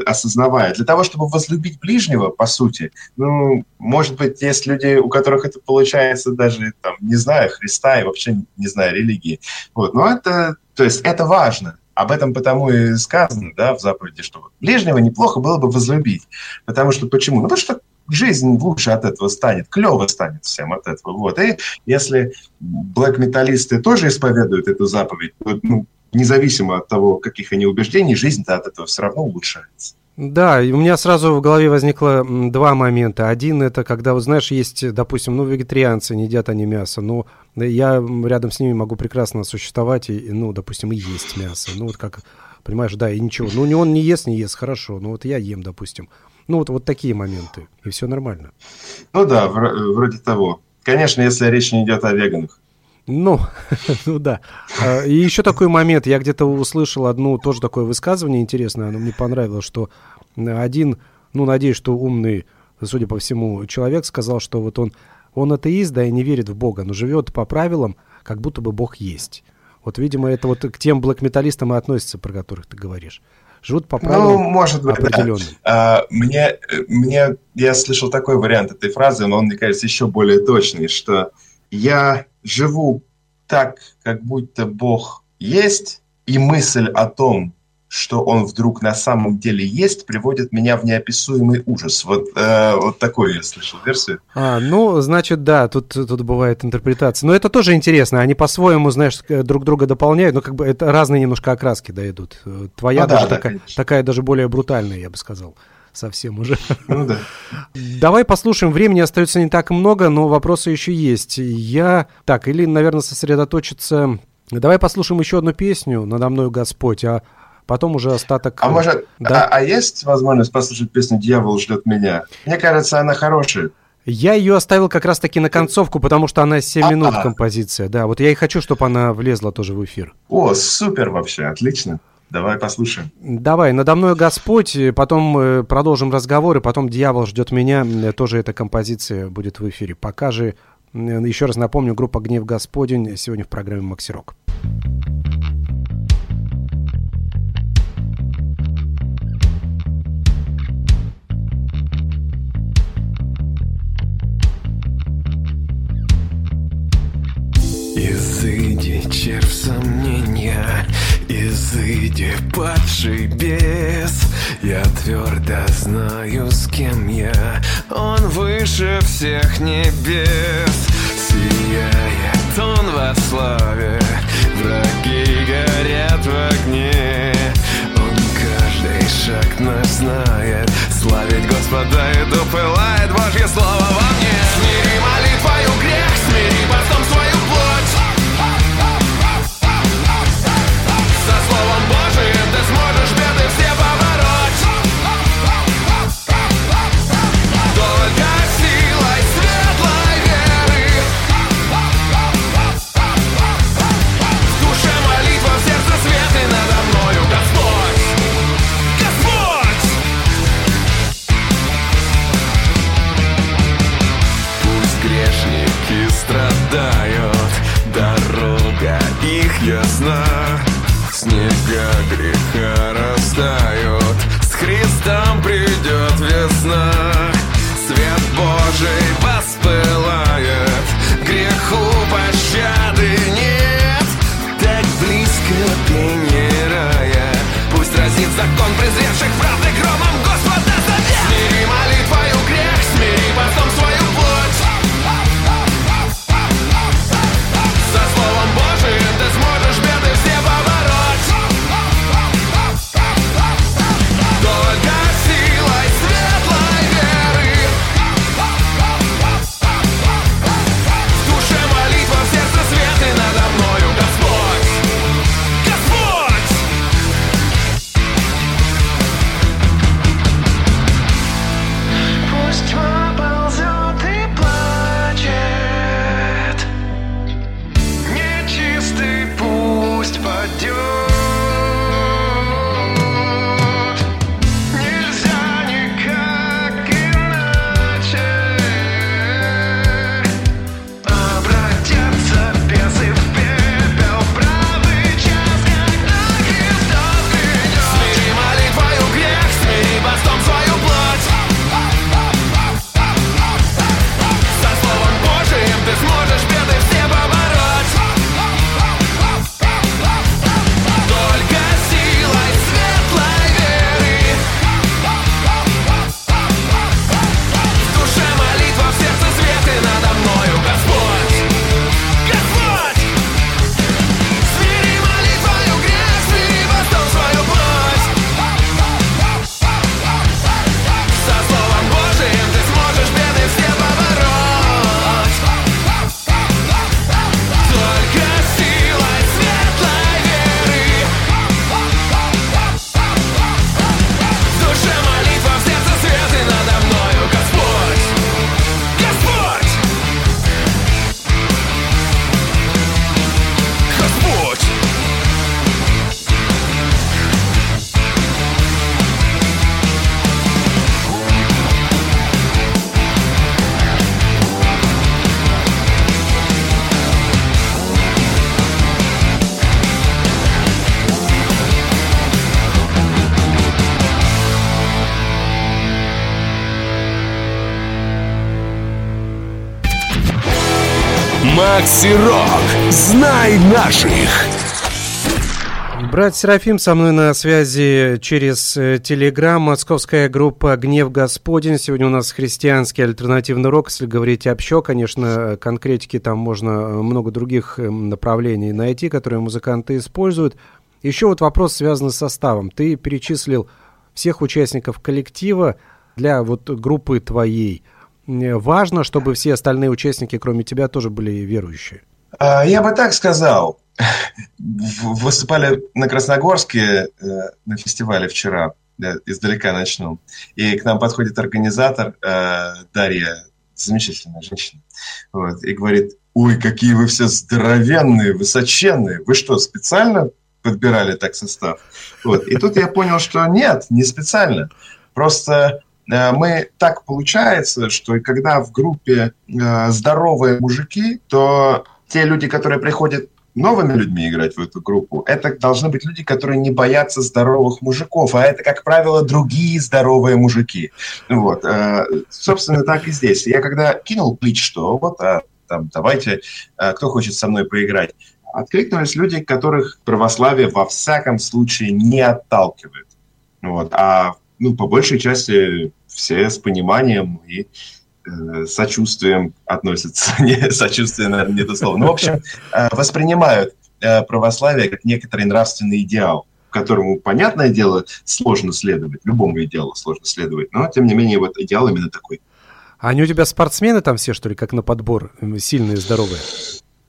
осознавая. Для того, чтобы возлюбить ближнего, по сути, ну, может быть, есть люди, у которых это получается даже, там, не зная Христа и вообще не зная религии. Вот, но это, то есть это важно. Об этом потому и сказано, да, в заповеди, что ближнего неплохо было бы возлюбить. Потому что почему? Ну, потому что жизнь лучше от этого станет, клево станет всем от этого. Вот. И если блэк-металлисты тоже исповедуют эту заповедь, то, ну, независимо от того, каких они убеждений, жизнь-то от этого все равно улучшается. Да, и у меня сразу в голове возникло два момента. Один это когда, вот знаешь, есть, допустим, ну, вегетарианцы, не едят они мясо, но я рядом с ними могу прекрасно существовать и, ну, допустим, и есть мясо. Ну, вот как, понимаешь, да, и ничего. Ну, он не ест, не ест, хорошо, ну, вот я ем, допустим. Ну, вот, вот такие моменты, и все нормально. Ну да, вроде того. Конечно, если речь не идет о веганах. Ну, *laughs* ну да. А, и еще такой момент. Я где-то услышал одно тоже такое высказывание интересное. Оно мне понравилось, что один, ну, надеюсь, что умный, судя по всему, человек сказал, что вот он, он атеист, да, и не верит в Бога, но живет по правилам, как будто бы Бог есть. Вот, видимо, это вот к тем блэк-металлистам и относится, про которых ты говоришь. Живут по правилам ну, может быть, определенным. Да. А, мне, мне, я слышал такой вариант этой фразы, но он, мне кажется, еще более точный, что я живу так, как будто Бог есть, и мысль о том, что он вдруг на самом деле есть, приводит меня в неописуемый ужас. Вот, э, вот такую я слышал версию. А, ну, значит, да, тут, тут бывает интерпретация. Но это тоже интересно. Они по-своему, знаешь, друг друга дополняют, но как бы это разные немножко окраски, да, идут. Твоя Ну да, даже да, такая, конечно. такая даже более брутальная, я бы сказал. Совсем уже. Ну да. *laughs* Давай послушаем. Времени остается не так много, но вопросы еще есть. Я... Так, или, наверное, сосредоточиться... Давай послушаем еще одну песню «Надо мною Господь», а потом уже остаток... А может, Да. а, а есть возможность послушать песню «Дьявол ждет меня»? Мне кажется, она хорошая. Я ее оставил как раз-таки на концовку, потому что она 7 А-а. минут композиция. Да, вот я и хочу, чтобы она влезла тоже в эфир. О, супер вообще, отлично. Давай послушаем. Давай, надо мной Господь, э, потом э, продолжим разговор, и потом дьявол ждет меня. Э, Тоже эта композиция будет в эфире. Пока же, э, еще раз напомню, группа Гнев Господень сегодня в программе Максирок. Изыди, червь сомнения, изыди, падший бес. Я твердо знаю, с кем я, он выше всех небес. Сияет он во славе, враги горят в огне. Он каждый шаг наш знает, славить Господа иду, пылает Божье Слово во мне. Смири молитвою Макси Рок. Знай наших. Брат Серафим со мной на связи через э, Телеграм. Московская группа «Гнев Господень». Сегодня у нас христианский альтернативный рок. Если говорить общо, конечно, конкретики там можно э, много других э, направлений найти, которые музыканты используют. Еще вот вопрос связан с составом. Ты перечислил всех участников коллектива для вот группы твоей. Важно, чтобы все остальные участники, кроме тебя, тоже были верующие. А, я бы так сказал выступали на Красногорске э, на фестивале вчера, издалека начну. И к нам подходит организатор э, Дарья, замечательная женщина, вот, и говорит, ой, какие вы все здоровенные, высоченные, вы что, специально подбирали так состав? Вот. И тут я понял, что нет, не специально. Просто э, мы так получается, что когда в группе здоровые мужики, то те люди, которые приходят новыми людьми играть в эту группу, это должны быть люди, которые не боятся здоровых мужиков, а это, как правило, другие здоровые мужики. Вот. Э, собственно, так и здесь. Я когда кинул клич, что вот, а, там, давайте, кто хочет со мной поиграть, откликнулись люди, которых православие во всяком случае не отталкивает. Вот. А ну, по большей части все с пониманием и Э, сочувствием относятся. *laughs* Не, сочувствие, наверное, не то слово. Ну, в общем, э, воспринимают э, православие как некоторый нравственный идеал, которому, понятное дело, сложно следовать. Любому идеалу сложно следовать. Но, тем не менее, вот идеал именно такой. А они у тебя спортсмены там все, что ли, как на подбор? Сильные, здоровые?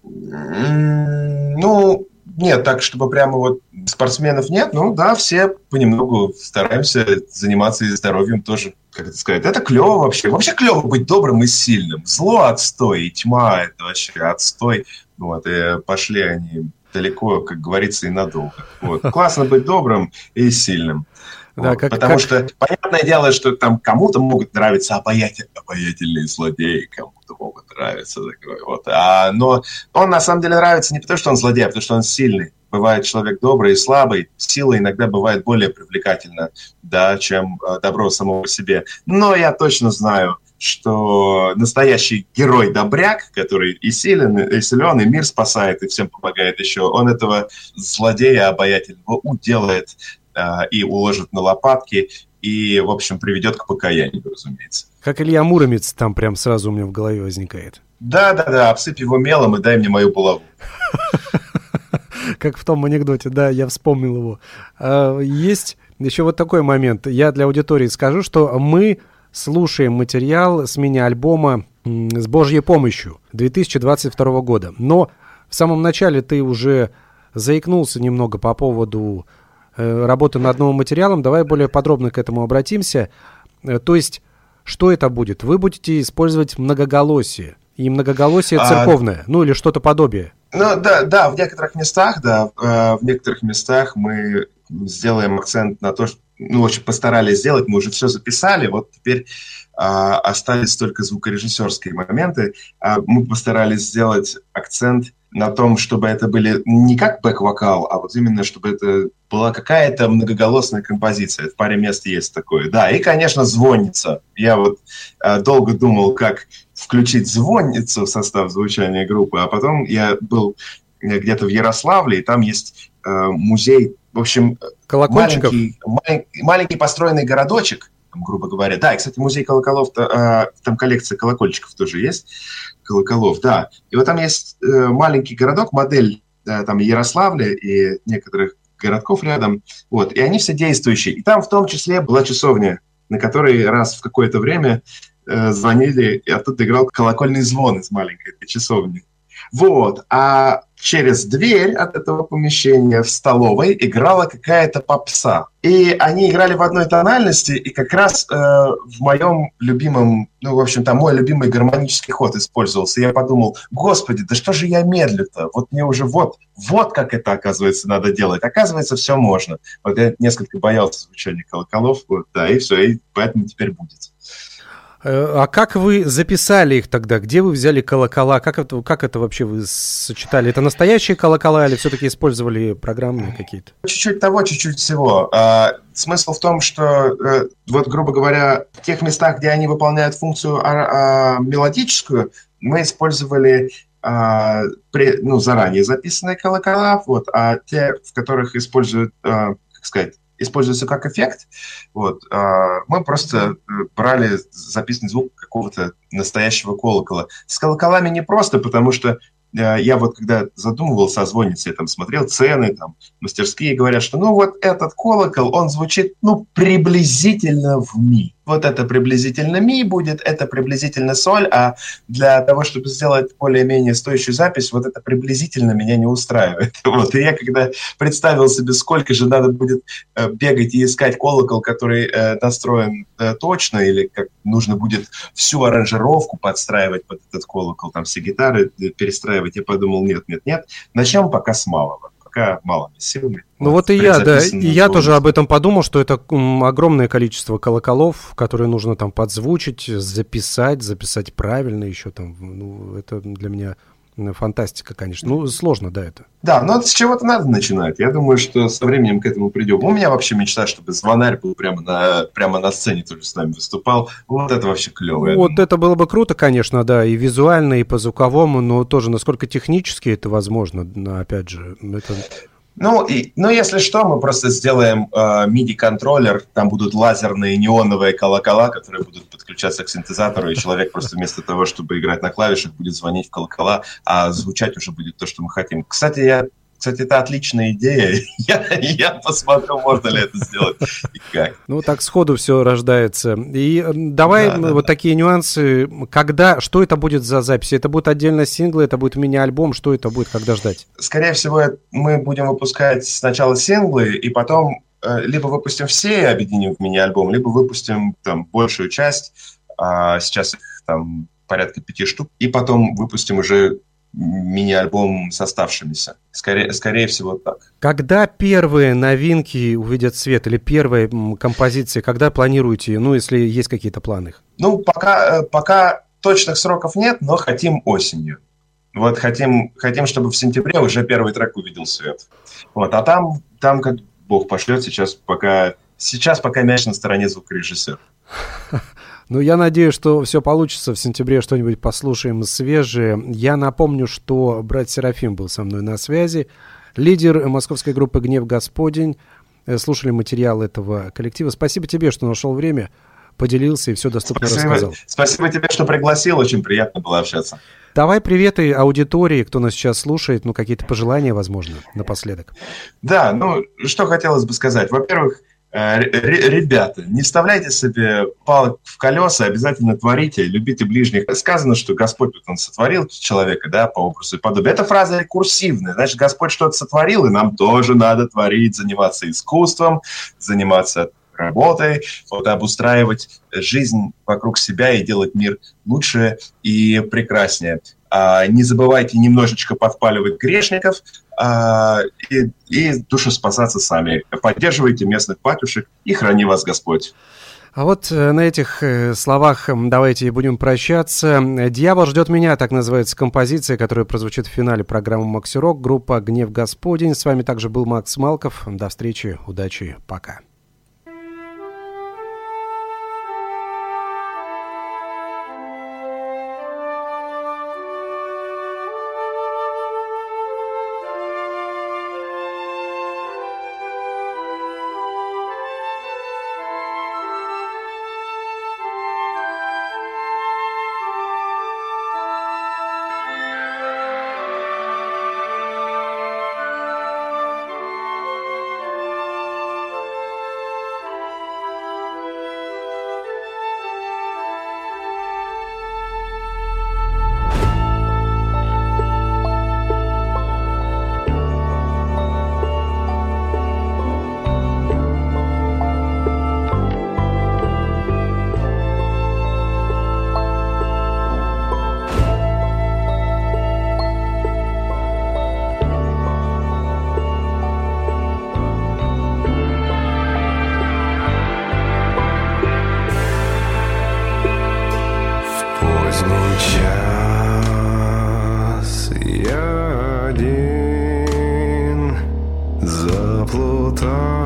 Ну, нет, так, чтобы прямо вот спортсменов нет, ну да, все понемногу стараемся заниматься и здоровьем тоже, как это сказать. Это клево вообще. Вообще клево быть добрым и сильным. Зло отстой, и тьма это вообще отстой. Вот, и пошли они далеко, как говорится, и надолго. Вот. Классно быть добрым и сильным. Да, как, Потому как... что понятное дело, что там кому-то могут нравиться обаятель, обаятельные злодеи, кому-то могут нравиться такой вот. А, но он на самом деле нравится не потому, что он злодей, а потому что он сильный. Бывает человек добрый и слабый, сила иногда бывает более привлекательна, да, чем э, добро само по себе. Но я точно знаю, что настоящий герой-добряк, который и силен, и силен, и мир спасает, и всем помогает еще, он этого злодея обаятельного уделает а, и уложит на лопатки, и, в общем, приведет к покаянию, разумеется. Как Илья Муромец там прям сразу у меня в голове возникает. Да-да-да, обсыпь его мелом и дай мне мою булаву. *laughs* Как в том анекдоте, да, я вспомнил его. А, есть еще вот такой момент. Я для аудитории скажу, что мы слушаем материал с мини-альбома «С Божьей помощью» 2022 года. Но в самом начале ты уже заикнулся немного по поводу Э, работы над новым материалом. Давай более подробно к этому обратимся. Э, то есть, что это будет? Вы будете использовать многоголосие. И многоголосие а, церковное, а, ну или что-то подобие. Ну да, да, в некоторых местах, да, э, в некоторых местах мы сделаем акцент на то, что, ну, очень постарались сделать, мы уже все записали, вот теперь а, остались только звукорежиссерские моменты. А, мы постарались сделать акцент на том, чтобы это были не как бэк-вокал, а вот именно, чтобы это была какая-то многоголосная композиция. В паре мест есть такое. Да, и, конечно, звонница. Я вот э, долго думал, как включить звонницу в состав звучания группы, а потом я был э, где-то в Ярославле, и там есть э, музей, в общем, маленький, маленький, маленький построенный городочек, там, грубо говоря. Да, и, кстати, музей колоколов, э, там коллекция колокольчиков тоже есть колоколов, да. И вот там есть э, маленький городок, модель да, там Ярославля и некоторых городков рядом, вот, и они все действующие. И там в том числе была часовня, на которой раз в какое-то время э, звонили, и оттуда играл колокольный звон из маленькой этой часовни. Вот. А через дверь от этого помещения в столовой играла какая-то попса. И они играли в одной тональности, и как раз э, в моем любимом, ну, в общем, там мой любимый гармонический ход использовался. Я подумал, господи, да что же я медлю-то? Вот мне уже вот, вот как это, оказывается, надо делать. Оказывается, все можно. Вот я несколько боялся звучания колоколов, вот, да, и все, и поэтому теперь будет. Э, а как вы записали их тогда? Где вы взяли колокола? Как это, как это вообще вы сочетали? Это настоящие колокола или все-таки использовали программные какие-то? Чуть-чуть того, чуть-чуть всего. А, смысл в том, что, э, вот, грубо говоря, в тех местах, где они выполняют функцию а, а, мелодическую, мы использовали а, при, ну, заранее записанные колокола, вот, а те, в которых используют, а, как сказать, используются как эффект, вот, а, мы просто э, брали записанный звук какого-то настоящего колокола. С колоколами не просто, потому что Э, я вот когда задумывался о звоннице, я там смотрел цены, там мастерские говорят, что ну вот этот колокол, он звучит ну приблизительно в ми вот это приблизительно ми будет, это приблизительно соль, а для того, чтобы сделать более-менее стоящую запись, вот это приблизительно меня не устраивает. *laughs* Вот. И я когда представил себе, сколько же надо будет э, бегать и искать колокол, который э, настроен э, точно, или как нужно будет всю аранжировку подстраивать под этот колокол, там все гитары перестраивать, я подумал, нет, нет, нет, начнем пока с малого пока малыми силами. Ну вот и я, да, и я тоже об этом подумал, что это огромное количество колоколов, которые нужно там подзвучить, записать, записать правильно еще там, ну это для меня фантастика, конечно. Ну, сложно, да, это. Да, но с чего-то надо начинать. Я думаю, что со временем к этому придем. У меня вообще мечта, чтобы звонарь был прямо на, прямо на сцене тоже с нами выступал. Вот это вообще клево. Вот это было бы круто, конечно, да, и визуально, и по звуковому, но тоже насколько технически это возможно, опять же, это... Ну, и, ну, если что, мы просто сделаем э, MIDI-контроллер, там будут лазерные неоновые колокола, которые будут подключаться к синтезатору, и человек просто вместо того, чтобы играть на клавишах, будет звонить в колокола, а звучать уже будет то, что мы хотим. Кстати, я кстати, это отличная идея. *laughs* Я, я посмотрю, можно ли это сделать и как. Ну, так сходу все рождается. И давай да, да, вот да. такие нюансы. Когда, что это будет за запись? Это будет отдельно синглы, это будет мини-альбом? Что это будет, когда ждать? Скорее всего, мы будем выпускать сначала синглы, и потом э, либо выпустим все и объединим в мини-альбом, либо выпустим там большую часть. А сейчас их там порядка пяти штук, и потом выпустим уже мини-альбом с оставшимися. Скорее, скорее всего так. Когда первые новинки увидят свет или первые композиции, когда планируете, ну, если есть какие-то планы? Ну, пока, э, пока точных сроков нет, но хотим осенью. Вот хотим, хотим, чтобы в сентябре уже первый трек увидел свет. Вот, а там, там как Бог пошлет, сейчас пока, сейчас пока мяч на стороне звукорежиссера. *laughs* Ну, я надеюсь, что все получится. В сентябре что-нибудь послушаем свежее. Я напомню, что брат Серафим был со мной на связи. Лидер московской группы «Гнев Господень». Э, слушали материал этого коллектива. Спасибо тебе, что нашел время, поделился и все доступно Спасибо. рассказал. Спасибо тебе, что пригласил. Очень приятно было общаться. Давай приветы аудитории, кто нас сейчас слушает, ну, какие-то пожелания, возможно, напоследок. Да, ну, что хотелось бы сказать. Во-первых, ребята, не вставляйте себе палок в колеса, обязательно творите, любите ближних. Сказано, что Господь вот он сотворил человека, да, по образу и подобию. Эта фраза рекурсивная, значит, Господь что-то сотворил, и нам тоже надо творить, заниматься искусством, заниматься работой, вот, обустраивать жизнь вокруг себя и делать мир лучше и прекраснее. А, не забывайте немножечко подпаливать грешников а, и, и душеспасаться сами. Поддерживайте местных батюшек и храни вас Господь. А вот э, на этих э, словах давайте будем прощаться. «Дьявол ждет меня» — так называется композиция, которая прозвучит в финале программы «Макси Рок», группа «Гнев Господень». С вами также был Макс Малков. До встречи, удачи, пока. один за заплутал.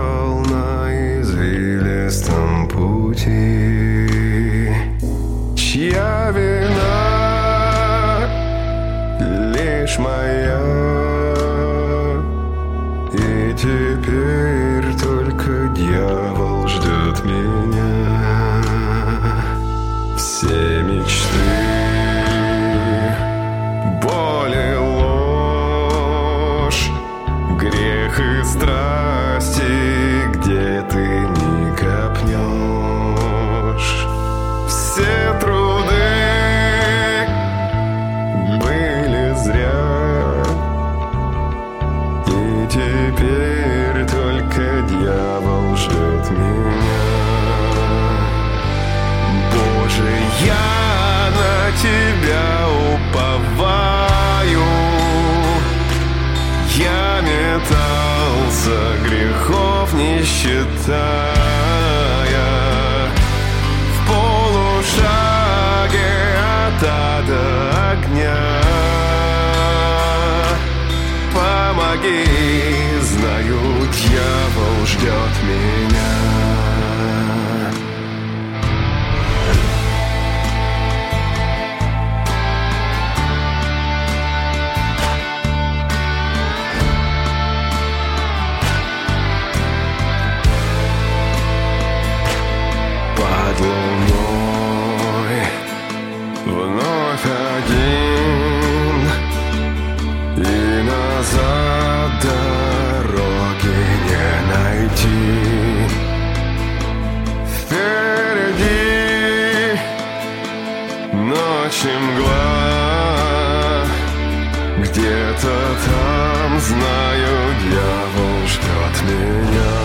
Знаю, дьявол ждет меня.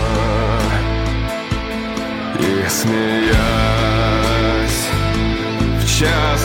И смеясь в час